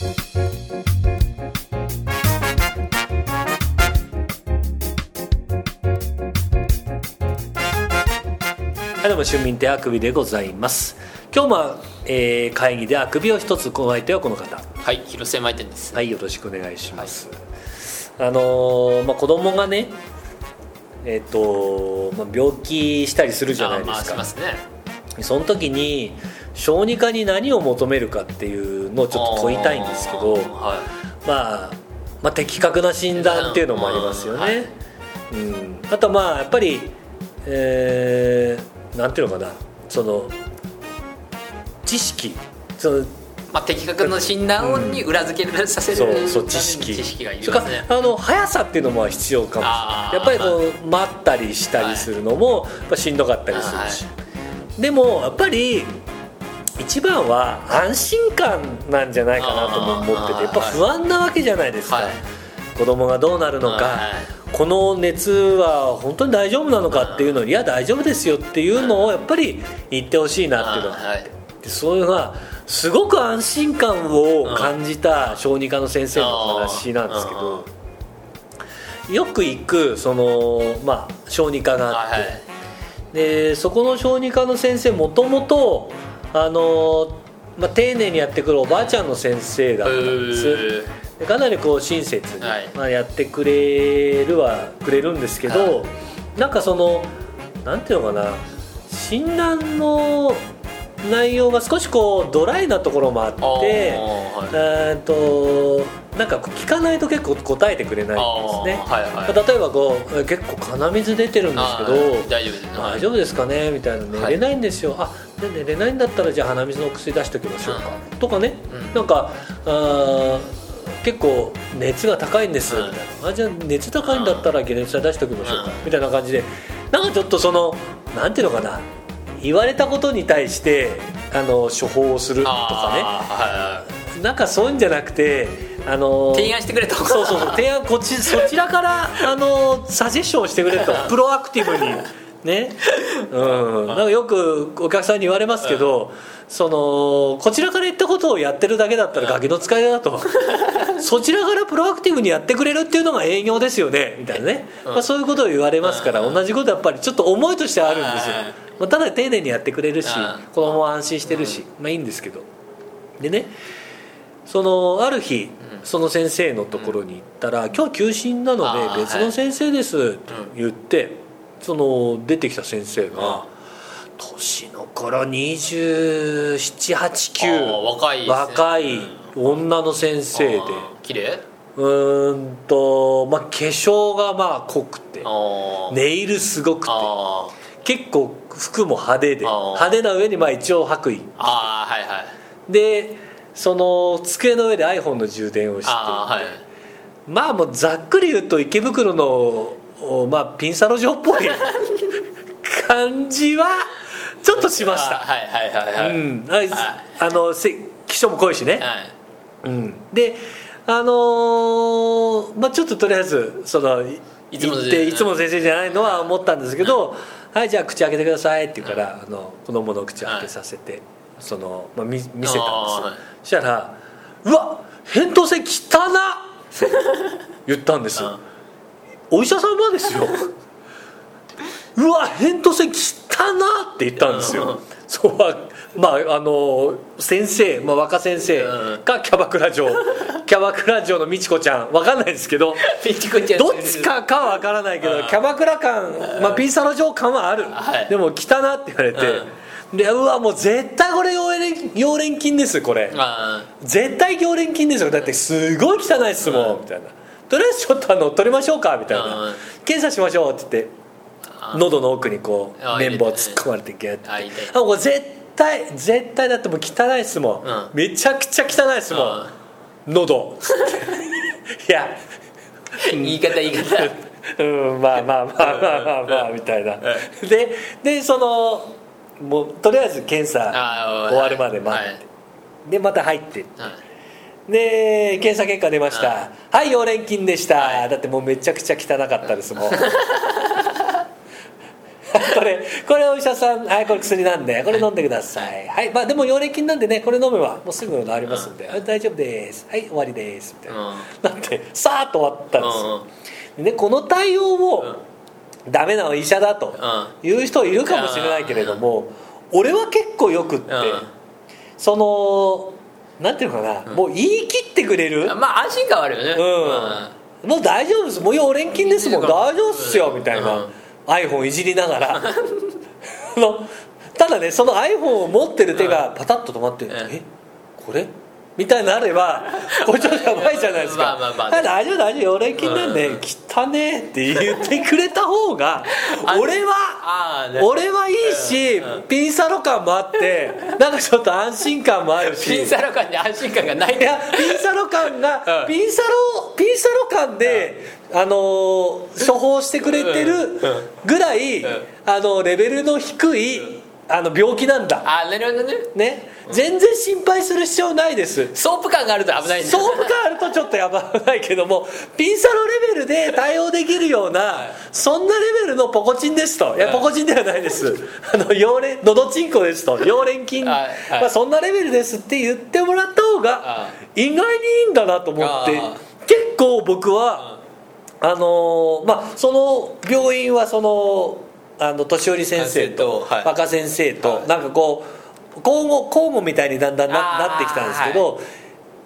はいどうも春民亭あくびでございます。今日も、えー会議であくびを一つ加えてはこの方。はい広瀬舞店です。はいよろしくお願いします、あのーまあ、子供がねえっ、と、まあ、病気したりするじゃないですか。まあしますね。その時に小児科に何を求めるかっていうのをちょっと問いたいんですけどはまあ、まあ的確な診断っていうのもありますよね、はい。うん、あとまあやっぱりえー、なんていうのかな。その知識。そのいまあ、的確な診断に裏付けさせるそうそうために知識。知識がいりそれかますねらあの速さっていうのも必要かも。しれないあー。やっぱりこう待ったりしたりするのもやっぱしんどかったりするし、でもやっぱり一番は安心感なんじゃないかなとも思っててやっぱ不安なわけじゃないですか、はい。子供がどうなるのか、はい。この熱は本当に大丈夫なのかっていうのをい。や大丈夫ですよっていうのをやっぱり言ってほしいなっていうの。がはい。でそういうのはすごく安心感を感じた小児科の先生の話なんですけどよく行くその、まあ、小児科があって、でそこの小児科の先生もともとあの、まあ、丁寧にやってくるおばあちゃんの先生だったんです。でかなりこう親切に、はい。まあ、やってくれるはくれるんですけど、はなんかそのなんていうのかな。診断の内容が少しこうドライなところもあってはい。となんか聞かないと結構答えてくれないんですね。はいはい。例えばこう結構鼻水出てるんですけど、あー大丈夫です。大丈夫ですかね？みたいな寝れないんですよ、あで寝れないんだったらじゃあ鼻水のお薬出しておきましょうか、とかね、うん。なんかあー結構熱が高いんです、うん。みたいなあじゃあ熱高いんだったら解熱剤出しておきましょうか、うん。みたいな感じで。なんかちょっとそのなんていうのかな言われたことに対してあの処方をするとかね。なんかそういうんじゃなくてあの提案してくれた方がそうそうそう。提案こっち そちらからあのサジェッションをしてくれるとプロアクティブに。ね。うん。なんかよくお客さんに言われますけど、そのこちらから言ったことをやってるだけだったらガキの使いだと。そちらからプロアクティブにやってくれるっていうのが営業ですよね。みたいなね、うん。まあ、そういうことを言われますから、うん。同じことやっぱりちょっと思いとしてあるんですよ。はい、まあ、ただ丁寧にやってくれるしうん子供も安心してるし、まあいいんですけど。でねそのある日、うん。その先生のところに行ったら「今日休診なので別の先生です」って言って、その出てきた先生が年の頃あー2789若い若い女の先生で。綺麗？うーんと、まあ、化粧がまあ濃くてネイルすごくて結構服も派手で派手な上にまあ一応白衣。あーはいはい。でその机の上で iPhone の充電をしてはい。まあもうざっくり言うと池袋の、おまあ、ピンサロ城っぽい 感じはちょっとしました、はいはいはいはい、うん、あはい。あのせ基礎も濃いしね、はい。うん、であのーまあちょっととりあえずそのいいつもっていつもの先生じゃないのは思ったんですけど「はい。じゃあ口開けてください」って言うから、あの子供の口開けさせて、その、まあ、見見せたんですよ、はい。そしたら「うわ扁桃腺汚な!」って言ったんですよ。お医者様ですよ。うわ扁桃腺汚な！って言ったんですよそうはまああの先生、まあ、若先生がキャバクラ嬢。キャバクラ嬢の美智子ちゃん。わかんないですけど どっちかかは分からないけどキャバクラ感、まあ、ピンサロ嬢感はある、はい。でも汚なって言われて、でうわもう絶対これ溶連菌ですこれ。あ絶対溶連菌ですよ。だってすごい汚いっすもん、みたいな。とりあえずちょっとあの取りましょうかみたいな、うん。検査しましょうって言って喉の奥にこうあ綿棒突っ込まれてギュッて。もう絶対絶対だってもう汚いっすもん、うん。めちゃくちゃ汚いっすもん、喉。いや。言い方言い方。うんまあまあまあまあまあまあみたいな。ででそのもうとりあえず検査終わるまで待って、でまた入ってはいで検査結果出ました。ははい溶連菌でした、はい。だってもうめちゃくちゃ汚かったですもん これこれお医者さんはいこれ薬なんでこれ飲んでください。はい、まあでも溶連菌なんでねこれ飲めばもうすぐ治りますんで、あ大丈夫です。はい終わりです。みたいな、なってさーっと終わったんですよ、でね、この対応も、ダメな医者だという人いるかもしれないけれども、俺は結構よくって、そのなんていうのかな、もう言い切ってくれる、まあ安心感はあるよね。うん、もう大丈夫です。もう溶連菌ですもん。大丈夫っすよみたいな、iPhone いじりながら ただねその iPhone を持ってる手がパタッと止まって「えこれ?」みたいになればこれちょっとやばいじゃないですか。まあまあまあ。大丈夫大丈夫。溶連菌なんで汚ねって言ってくれた方が俺は俺はいいしピンサロ感もあってなんかちょっと安心感もあるし。ピンサロ感で安心感がない。いやピンサロ感が、うん。ピンサロピンサロ感で、あのー処方してくれてるぐらい、ん。あのレベルの低いあの病気なんだ。あなるほどね。ね全然心配する必要ないです。ソープ感があると危ないソープ感あるとちょっとやばないけどもピンサロレベルで対応できるようなそんなレベルのポコチンですと。い。やはいポコチンではないです。あの溶連のどちんこですと。溶連菌、はいはい。まあ、そんなレベルですって言ってもらった方があ意外にいいんだなと思ってあ結構僕はあのーまあその病院はそのあの年寄り先生と若先生とはい。なんかこう交互交互みたいにだんだんななってきたんですけど、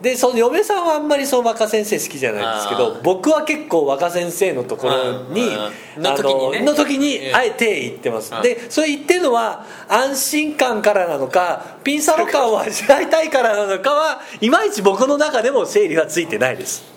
でその嫁さんはあんまりその若先生好きじゃないんですけど僕は結構若先生のところにうんの時にあえて言ってます、うん。でそれ言ってるのは安心感からなのかピンサロ感を味わいたいからなのかはいまいち僕の中でも整理はついてないです